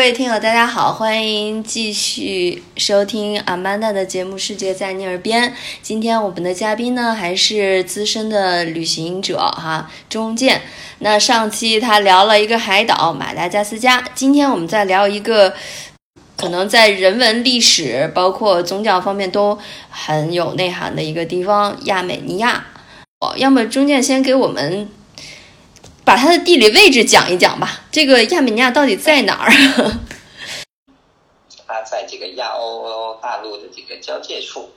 各位听友，大家好，欢迎继续收听阿曼达的节目《世界在你耳边》。今天我们的嘉宾呢，还是资深的旅行者哈，钟健。那上期他聊了一个海岛马达加斯加，今天我们再聊一个可能在人文、历史，包括宗教方面都很有内涵的一个地方——亚美尼亚。哦，要么中建先给我们。把它的地理位置讲一讲吧。这个亚美尼亚到底在哪儿？它在这个亚欧大陆的这个交界处。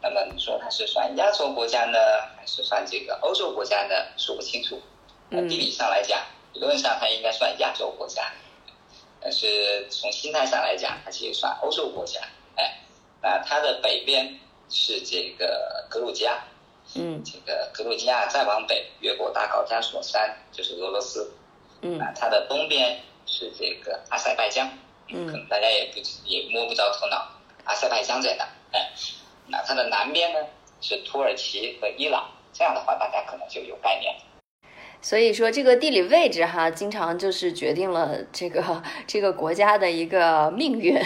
那么你说它是算亚洲国家呢，还是算这个欧洲国家呢？说不清楚。那地理上来讲，理论上它应该算亚洲国家，但是从心态上来讲，它其实算欧洲国家。哎，那它的北边是这个格鲁吉亚。嗯，这个格鲁吉亚再往北，越过大高加索山就是俄罗斯。嗯，啊，它的东边是这个阿塞拜疆。嗯，可能大家也不也摸不着头脑，阿塞拜疆在哪？哎，那它的南边呢是土耳其和伊朗。这样的话，大家可能就有概念。所以说，这个地理位置哈，经常就是决定了这个这个国家的一个命运。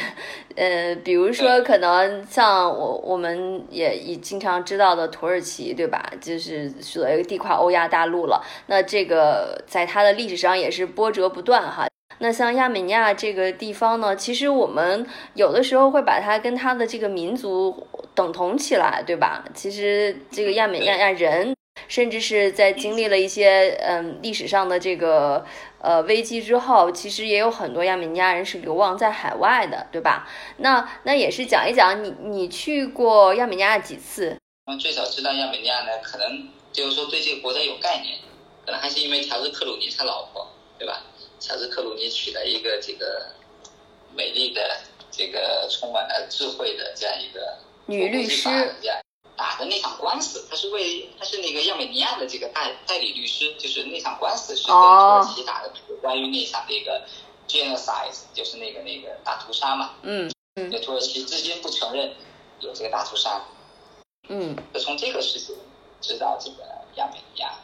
呃，比如说，可能像我我们也也经常知道的土耳其，对吧？就是所谓地跨欧亚大陆了。那这个在它的历史上也是波折不断哈。那像亚美尼亚这个地方呢，其实我们有的时候会把它跟它的这个民族等同起来，对吧？其实这个亚美尼亚人。甚至是在经历了一些嗯历史上的这个呃危机之后，其实也有很多亚美尼亚人是流亡在海外的，对吧？那那也是讲一讲你你去过亚美尼亚几次？我最早知道亚美尼亚呢，可能就是说对这个国家有概念，可能还是因为乔治克鲁尼他老婆，对吧？乔治克鲁尼娶了一个这个美丽的、这个充满了智慧的这样一个女律师。打的那场官司，他是为他是那个亚美尼亚的这个代代理律师，就是那场官司是跟土耳其打的，关于那场那个 genocide，就是那个那个大屠杀嘛。嗯嗯。那土耳其至今不承认有这个大屠杀。嗯。就从这个事情知道这个亚美尼亚。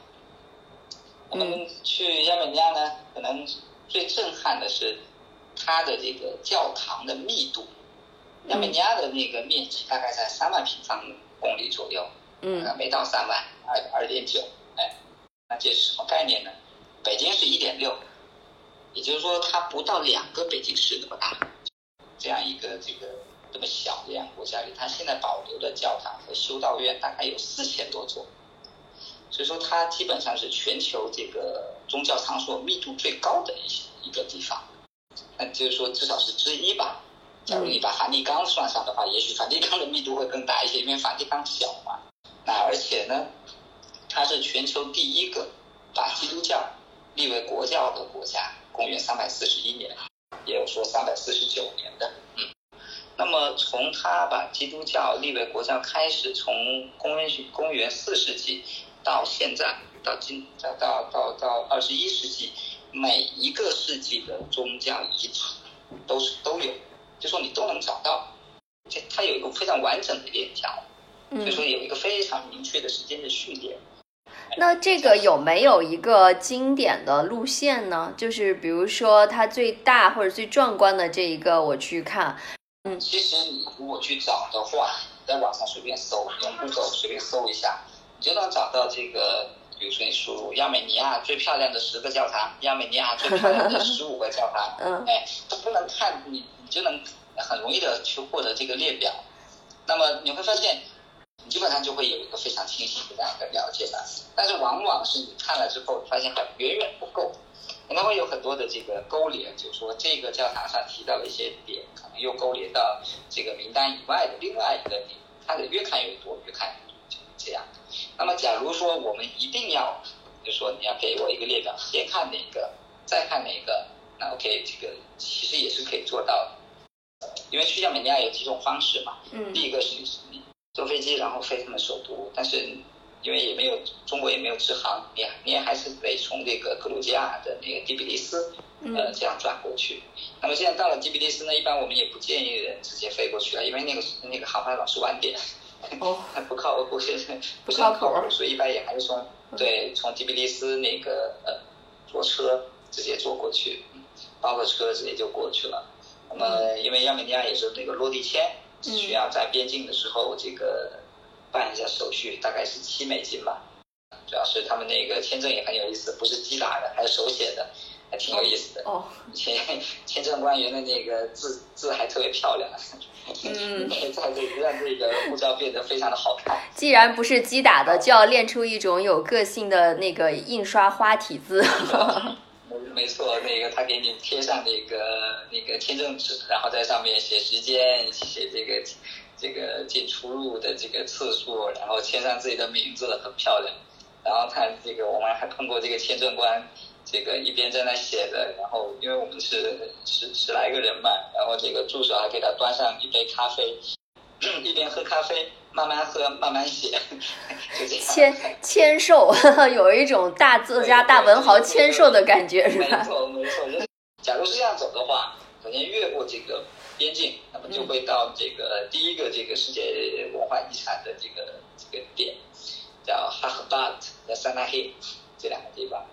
我们去亚美尼亚呢，可能最震撼的是它的这个教堂的密度。亚美尼亚的那个面积大概在三万平方。公里左右，嗯，没到三万，二二点九，哎，那这是什么概念呢？北京是一点六，也就是说它不到两个北京市那么大，这样一个这个这么小的样国家里，它现在保留的教堂和修道院大概有四千多座，所以说它基本上是全球这个宗教场所密度最高的一一个地方，那就是说至少是之一吧。假如你把梵蒂冈算上的话，也许梵蒂冈的密度会更大一些，因为梵蒂冈小嘛。那而且呢，它是全球第一个把基督教立为国教的国家，公元三百四十一年，也有说三百四十九年的。嗯，那么从它把基督教立为国教开始，从公元公元四世纪到现在，到今到到到到二十一世纪，每一个世纪的宗教遗址都是都有。就说你都能找到，这它有一个非常完整的链条，所以说有一个非常明确的时间的序列。那这个有没有一个经典的路线呢？就是比如说它最大或者最壮观的这一个，我去看。嗯，其实你如果去找的话，在网上随便搜，用 Google 随便搜一下，你就能找到这个。比如说你输入亚美尼亚最漂亮的十个教堂，亚美尼亚最漂亮的十五个教堂，嗯，哎，都不能看你。就能很容易的去获得这个列表，那么你会发现，你基本上就会有一个非常清晰的这样一个了解了。但是往往是你看了之后，发现还远远不够，可能会有很多的这个勾连，就是说这个教堂上提到的一些点，可能又勾连到这个名单以外的另外一个点，看的越看越多，越看越多，就这样。那么假如说我们一定要，就说你要给我一个列表，先看哪个，再看哪个，那 OK，这个其实也是可以做到的。因为去亚美尼亚有几种方式嘛，嗯，第一个是你坐飞机然后飞他们首都，但是因为也没有中国也没有直航，你你也还是得从这个格鲁吉亚的那个第比利斯，呃，这样转过去。那么现在到了第比利斯呢，一般我们也不建议人直接飞过去了，因为那个那个航班老是晚点，哦，不靠不是不靠谱，所以一般也还是从对从第比利斯那个呃坐车直接坐过去。包个车直接就过去了。那么因为亚美尼亚也是那个落地签，需要在边境的时候这个办一下手续，大概是七美金吧。主要是他们那个签证也很有意思，不是机打的，还是手写的，还挺有意思的。哦，签签证官员的那个字字还特别漂亮，嗯，在这让这个护照变得非常的好看。既然不是机打的，就要练出一种有个性的那个印刷花体字。没错，那个他给你贴上那个那个签证纸，然后在上面写时间，写这个这个进出入的这个次数，然后签上自己的名字，很漂亮。然后他这个我们还碰过这个签证官，这个一边在那写着，然后因为我们是十十来个人嘛，然后这个助手还给他端上一杯咖啡，一边喝咖啡慢慢喝慢慢写，就这样。签签售，有一种大作家大文豪签售的感觉，是吧？没错没错，就是假如是这样走的话，首先越过这个边境，那么就会到这个第一个这个世界文化遗产的这个这个点。叫哈赫巴特、和萨纳黑这两个地方，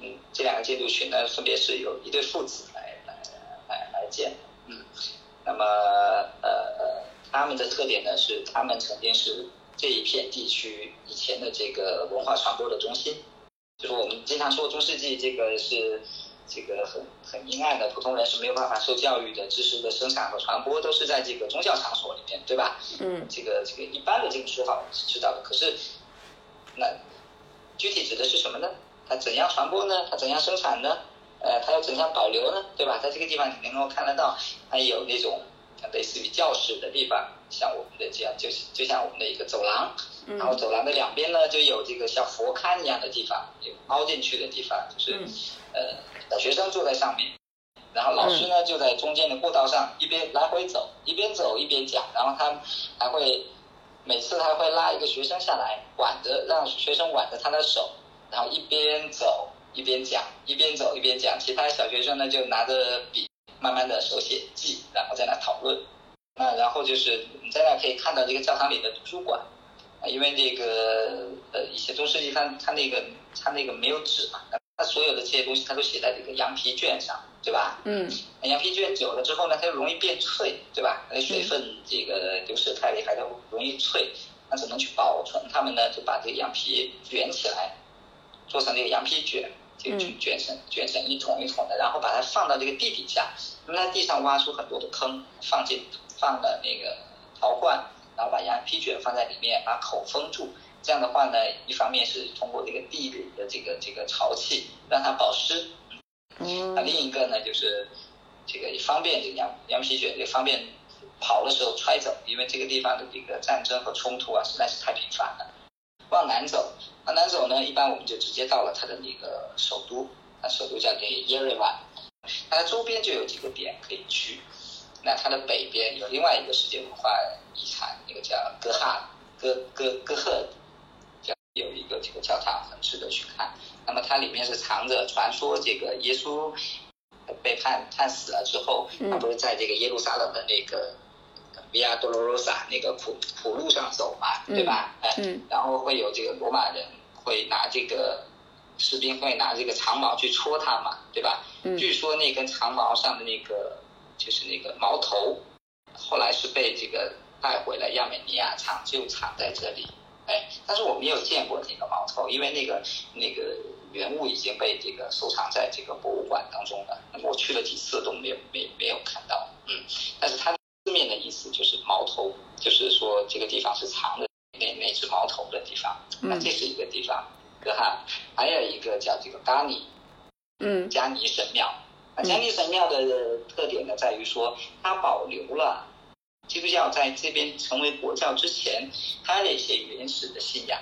嗯，这两个建筑群呢，分别是有一对父子来来来来建，嗯，那么呃呃，他们的特点呢是，他们曾经是这一片地区以前的这个文化传播的中心，就是我们经常说中世纪这个是这个很很阴暗的，普通人是没有办法受教育的，知识的生产和传播都是在这个宗教场所里面，对吧？嗯，这个这个一般的这个说法我们是知道的，可是。那具体指的是什么呢？它怎样传播呢？它怎样生产呢？呃，它又怎样保留呢？对吧？在这个地方你能够看得到，它有那种类似于教室的地方，像我们的这样，就是就像我们的一个走廊，然后走廊的两边呢，就有这个像佛龛一样的地方，有凹进去的地方，就是呃，小学生坐在上面，然后老师呢就在中间的过道上一边来回走，一边走一边讲，然后他还会。每次他会拉一个学生下来，挽着让学生挽着他的手，然后一边走一边讲，一边走一边讲。其他小学生呢就拿着笔，慢慢的手写记，然后在那讨论。那然后就是你在那可以看到这个教堂里的图书馆，啊，因为这个呃一些中世纪它它那个它那个没有纸嘛，它所有的这些东西它都写在这个羊皮卷上。对吧？嗯，羊皮卷久了之后呢，它就容易变脆，对吧？那水分这个流失太厉害，它容易脆。那怎么去保存它们呢？就把这个羊皮卷起来，做成这个羊皮卷，就卷卷成卷成一桶一桶的，然后把它放到这个地底下，那么在地上挖出很多的坑，放进放了那个陶罐，然后把羊皮卷放在里面，把口封住。这样的话呢，一方面是通过这个地里的这个这个潮气让它保湿。嗯那另一个呢，就是这个也方便这个羊羊皮卷，也方便跑的时候揣走，因为这个地方的这个战争和冲突啊实在是太频繁了。往南走，往南走呢，一般我们就直接到了它的那个首都，它首都叫这耶瑞万，它周边就有几个点可以去。那它的北边有另外一个世界文化遗产，那个叫哥哈哥哥哥赫，叫有一个这个教堂，很值得去看。那么它里面是藏着传说，这个耶稣被判判死了之后，他不是在这个耶路撒冷的那个 Via Dolorosa 那个普普路上走嘛，对吧？嗯，然后会有这个罗马人会拿这个士兵会拿这个长矛去戳他嘛，对吧？嗯，据说那根长矛上的那个就是那个矛头，后来是被这个带回了亚美尼亚，藏就藏在这里。哎，但是我没有见过那个矛头，因为那个那个。原物已经被这个收藏在这个博物馆当中了。那么我去了几次都没有没没有看到，嗯。但是它字面的意思就是矛头，就是说这个地方是藏的那那只矛头的地方。那这是一个地方，哥哈。还有一个叫这个加尼，嗯，加尼神庙。那加尼神庙的特点呢，在于说它保留了基督教在这边成为国教之前它的一些原始的信仰。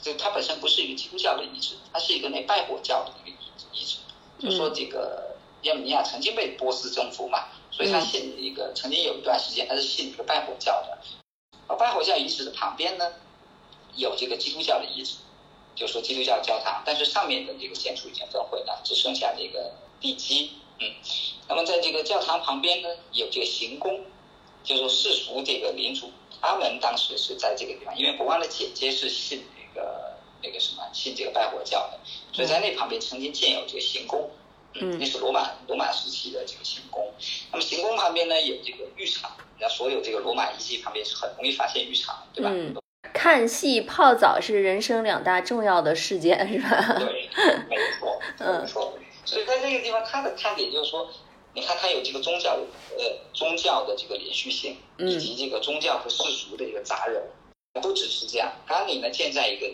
就它本身不是一个基督教的遗址，它是一个那拜火教的一个遗遗址。就说这个亚美尼亚曾经被波斯征服嘛，所以他信一个曾经有一段时间他是信这个拜火教的。而拜火教遗址的旁边呢，有这个基督教的遗址，就说基督教教堂，但是上面的这个建筑已经焚毁了，只剩下这个地基。嗯，那么在这个教堂旁边呢，有这个行宫，就说世俗这个领主，他们当时是在这个地方，因为国王的姐姐是信。那个那个什么信这个拜火教的，所以在那旁边曾经建有这个行宫，嗯那是罗马罗马时期的这个行宫。那么行宫旁边呢有这个浴场，那所有这个罗马遗迹旁边是很容易发现浴场，对吧？嗯，看戏泡澡是人生两大重要的事件，是吧？对，没错，没错。所以在这个地方，它的看点就是说，你看它有这个宗教呃宗教的这个连续性，以及这个宗教和世俗的一个杂糅，不只是这样。冈里呢建在一个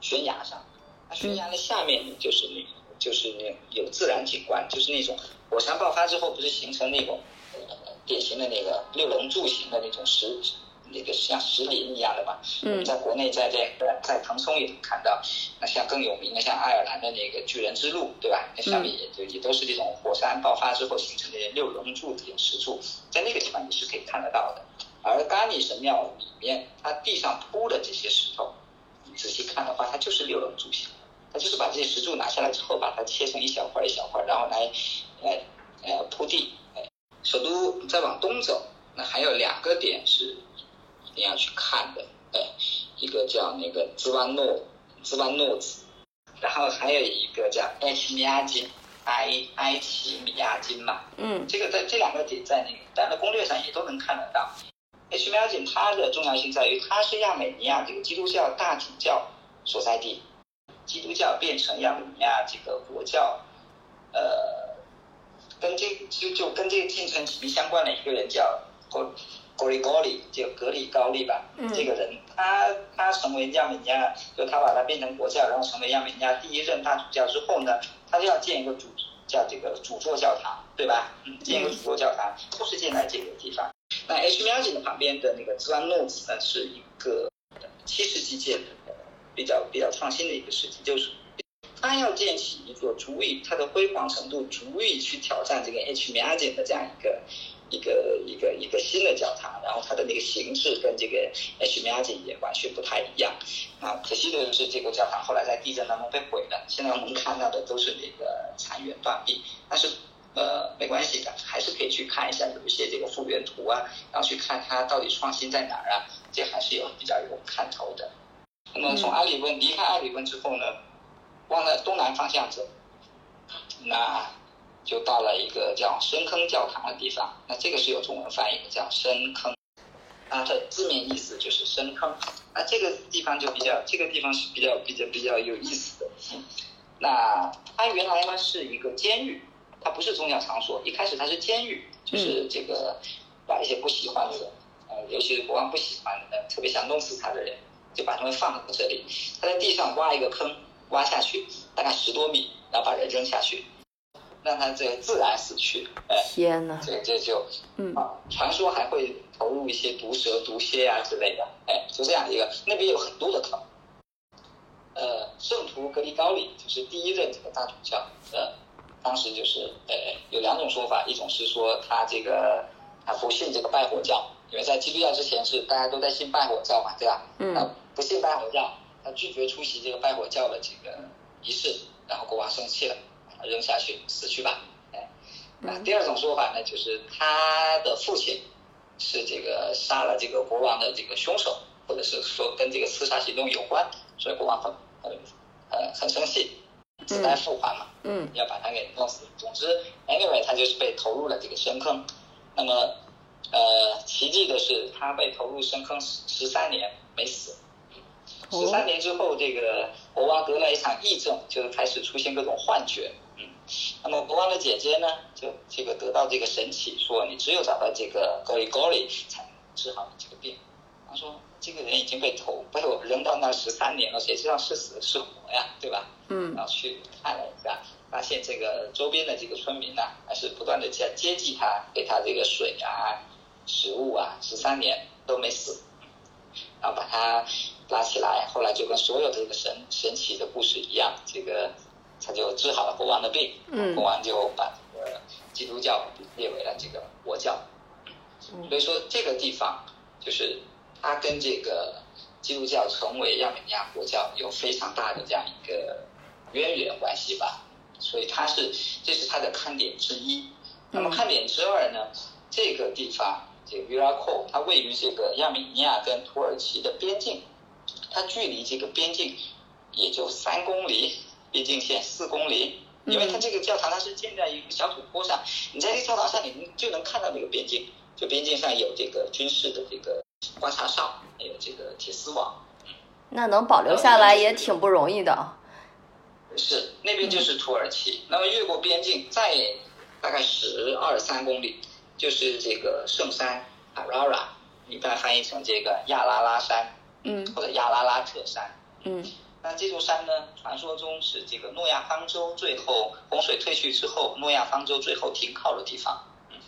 悬崖上，那悬崖的下面呢就是那就是那有自然景观，就是那种火山爆发之后不是形成那种呃典型的那个六棱柱形的那种石。那个像石林一样的嘛，嗯，在国内在这在在腾冲也能看到，那像更有名的像爱尔兰的那个巨人之路，对吧？那上面也就也都是这种火山爆发之后形成的六棱柱这种石柱，在那个地方也是可以看得到的。而咖喱神庙里面，它地上铺的这些石头，你仔细看的话，它就是六棱柱形，它就是把这些石柱拿下来之后，把它切成一小块一小块，然后来呃呃铺地。首都再往东走，那还有两个点是。一定要去看的，呃，一个叫那个兹万诺兹万诺兹，然后还有一个叫埃奇米亚金埃埃奇米亚金嘛，嗯，这个在这两个点在那个单的攻略上也都能看得到。埃奇米亚金它的重要性在于它是亚美尼亚这个基督教大主教所在地，基督教变成亚美尼亚这个国教，呃，跟这就就跟这个进程紧密相关的一个人叫格。格里高利，就格里高利吧，嗯、这个人，他他成为亚美尼亚，就他把它变成国教，然后成为亚美尼亚第一任大主教之后呢，他就要建一个主叫这个主座教堂，对吧？嗯，建一个主座教堂，都是建在这个地方。那 H 米亚金的旁边的那个兹万诺兹呢，是一个七世纪建的，比较比较创新的一个事情，就是他要建起一座足以它的辉煌程度足以去挑战这个 H 米亚金的这样一个。一个一个一个新的教堂，然后它的那个形式跟这个 H 米亚金也完全不太一样啊。可惜的是，这个教堂后来在地震当中被毁了，现在我们看到的都是那个残垣断壁。但是呃，没关系的，还是可以去看一下有一些这个复原图啊，然后去看它到底创新在哪儿啊，这还是有比较有看头的。那么从阿里温离开阿里温之后呢，往了东南方向走，那。就到了一个叫深坑教堂的地方，那这个是有中文翻译的，叫深坑，它的字面意思就是深坑。那这个地方就比较，这个地方是比较比较比较有意思的。那它原来呢是一个监狱，它不是宗教场所，一开始它是监狱，就是这个把一些不喜欢的人，呃，尤其是国王不喜欢的，特别想弄死他的人，就把他们放在这里。他在地上挖一个坑，挖下去大概十多米，然后把人扔下去。让他这个自然死去，哎，天呐！这这就，嗯啊，传说还会投入一些毒蛇、毒蝎啊之类的，哎，就这样一个，那边有很多的坑。呃，圣徒格里高里就是第一任这个大主教，呃，当时就是呃有两种说法，一种是说他这个他不信这个拜火教，因为在基督教之前是大家都在信拜火教嘛，对吧？嗯。他不信拜火教，他拒绝出席这个拜火教的这个仪式，然后国王生气了。扔下去，死去吧！哎，啊，第二种说法呢，就是他的父亲是这个杀了这个国王的这个凶手，或者是说跟这个刺杀行动有关，所以国王很很呃很生气，子代父还嘛，嗯，要把他给弄死。总之，anyway，他就是被投入了这个深坑。那么，呃，奇迹的是，他被投入深坑十十三年没死。十三年之后，这个国王得了一场癔症，就开始出现各种幻觉。嗯，那么国王的姐姐呢，就这个得到这个神启，说你只有找到这个格里高里才能治好你这个病。他说这个人已经被投被我扔到那十三年了，谁知道是死是活呀，对吧？嗯，然后去看了一下，发现这个周边的这个村民呢，还是不断的接接济他，给他这个水啊、食物啊，十三年都没死。然后把他拉起来，后来就跟所有的这个神神奇的故事一样，这个他就治好了国王的病，嗯，国王就把这个基督教列为了这个国教，所以说这个地方就是它跟这个基督教成为亚美尼亚国教有非常大的这样一个渊源关系吧，所以它是这是它的看点之一。那么看点之二呢，这个地方。这个 Viraco，它位于这个亚美尼亚跟土耳其的边境，它距离这个边境也就三公里，边境线四公里，因为它这个教堂它是建在一个小土坡上，你在这个教堂上你就能看到那个边境，就边境上有这个军事的这个观察哨，还有这个铁丝网。那能保留下来也挺不容易的。是，那边就是土耳其。那么越过边境，再大概十二三公里，就是这个圣山 Arara，一般翻译成这个亚拉拉山，嗯或者亚拉拉特山。嗯那这座山呢，传说中是这个诺亚方舟最后洪水退去之后，诺亚方舟最后停靠的地方。嗯，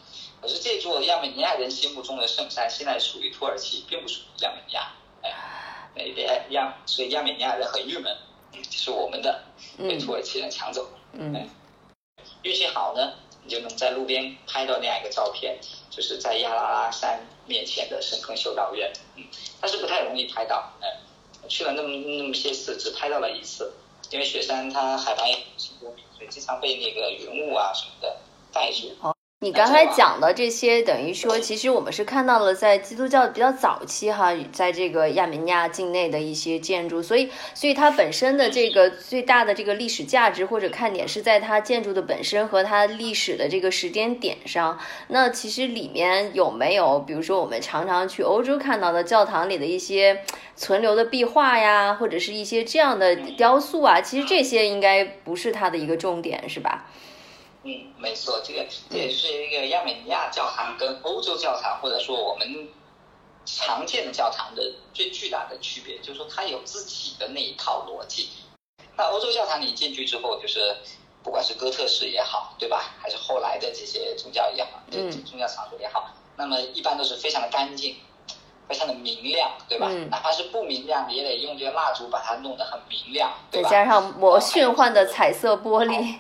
可是这座亚美尼亚人心目中的圣山，现在属于土耳其，并不属于亚美尼亚。哎，那边亚，所以亚美尼亚人很郁闷，嗯，这是我们的，被土耳其人抢走。嗯运气好呢，你就能在路边拍到那样一个照片，就是在亚拉拉山面前的深坑修道院。嗯，但是不太容易拍到。嗯，去了那么那么些次，只拍到了一次，因为雪山它海拔也五千多米，所以经常被那个云雾啊什么的盖住。你刚才讲的这些，等于说，其实我们是看到了在基督教比较早期哈，在这个亚美尼亚境内的一些建筑，所以，所以它本身的这个最大的这个历史价值或者看点是在它建筑的本身和它历史的这个时间点上。那其实里面有没有，比如说我们常常去欧洲看到的教堂里的一些存留的壁画呀，或者是一些这样的雕塑啊，其实这些应该不是它的一个重点，是吧？嗯，没错，这个这也是一个亚美尼亚教堂跟欧洲教堂，或者说我们常见的教堂的最巨大的区别，就是说它有自己的那一套逻辑。那欧洲教堂你进去之后，就是不管是哥特式也好，对吧？还是后来的这些宗教也好，这嗯宗教场所也好，那么一般都是非常的干净，非常的明亮，对吧？嗯哪怕是不明亮，也得用这个蜡烛把它弄得很明亮，对吧？再加上魔炫幻的彩色玻璃，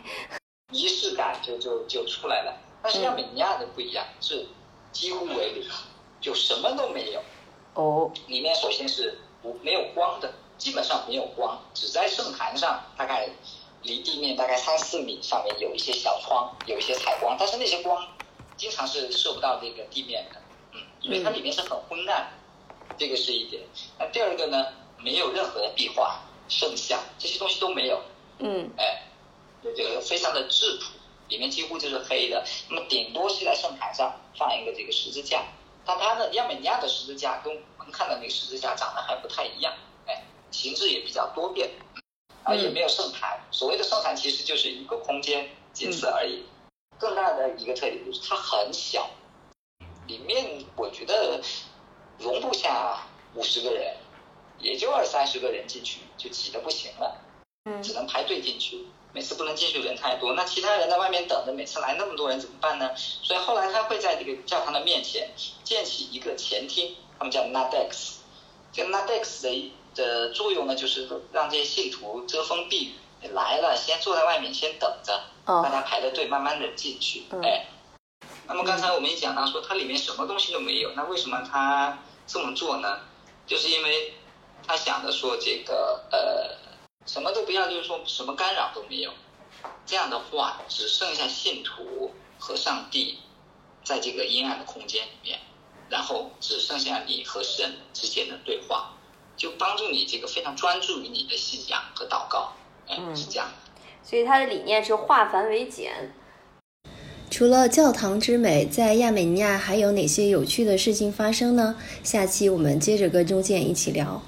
仪式感就就就出来了。但是亚美尼亚的不一样，是几乎为零，就什么都没有。哦，里面首先是无没有光的，基本上没有光，只在圣坛上大概离地面大概三四米上面有一些小窗，有一些采光，但是那些光经常是射不到这个地面的，嗯，因为它里面是很昏暗，这个是一点。那第二个呢，没有任何的壁画、圣像这些东西都没有，嗯哎，这个非常的质朴，里面几乎就是黑的。那么顶多是在圣坛上放一个这个十字架，但它的亚美尼亚的十字架跟我们看的那个十字架长得还不太一样，哎，形制也比较多变，啊，也没有圣坛。所谓的圣坛其实就是一个空间，仅此而已。更大的一个特点就是它很小，里面我觉得容不下五十个人，也就二三十个人进去就挤得不行了。嗯只能排队进去，每次不能进去人太多，那其他人在外面等着，每次来那么多人怎么办呢？所以后来他会在这个教堂的面前建起一个前厅，他们叫 nadex。这个 nadex 的的作用呢，就是让这些信徒遮风避雨。你来了，先坐在外面，先等着，大哦，家排着队，慢慢的进去。嗯哎，那么刚才我们也讲到说，它里面什么东西都没有，那为什么他这么做呢？就是因为他想着说这个呃，什么都不要，就是说什么干扰都没有。这样的话，只剩下信徒和上帝在这个阴暗的空间里面，然后只剩下你和神之间的对话，就帮助你这个非常专注于你的信仰和祷告。哎，嗯是这样。所以他的理念是化繁为简。除了教堂之美，在亚美尼亚还有哪些有趣的事情发生呢？下期我们接着跟钟健一起聊。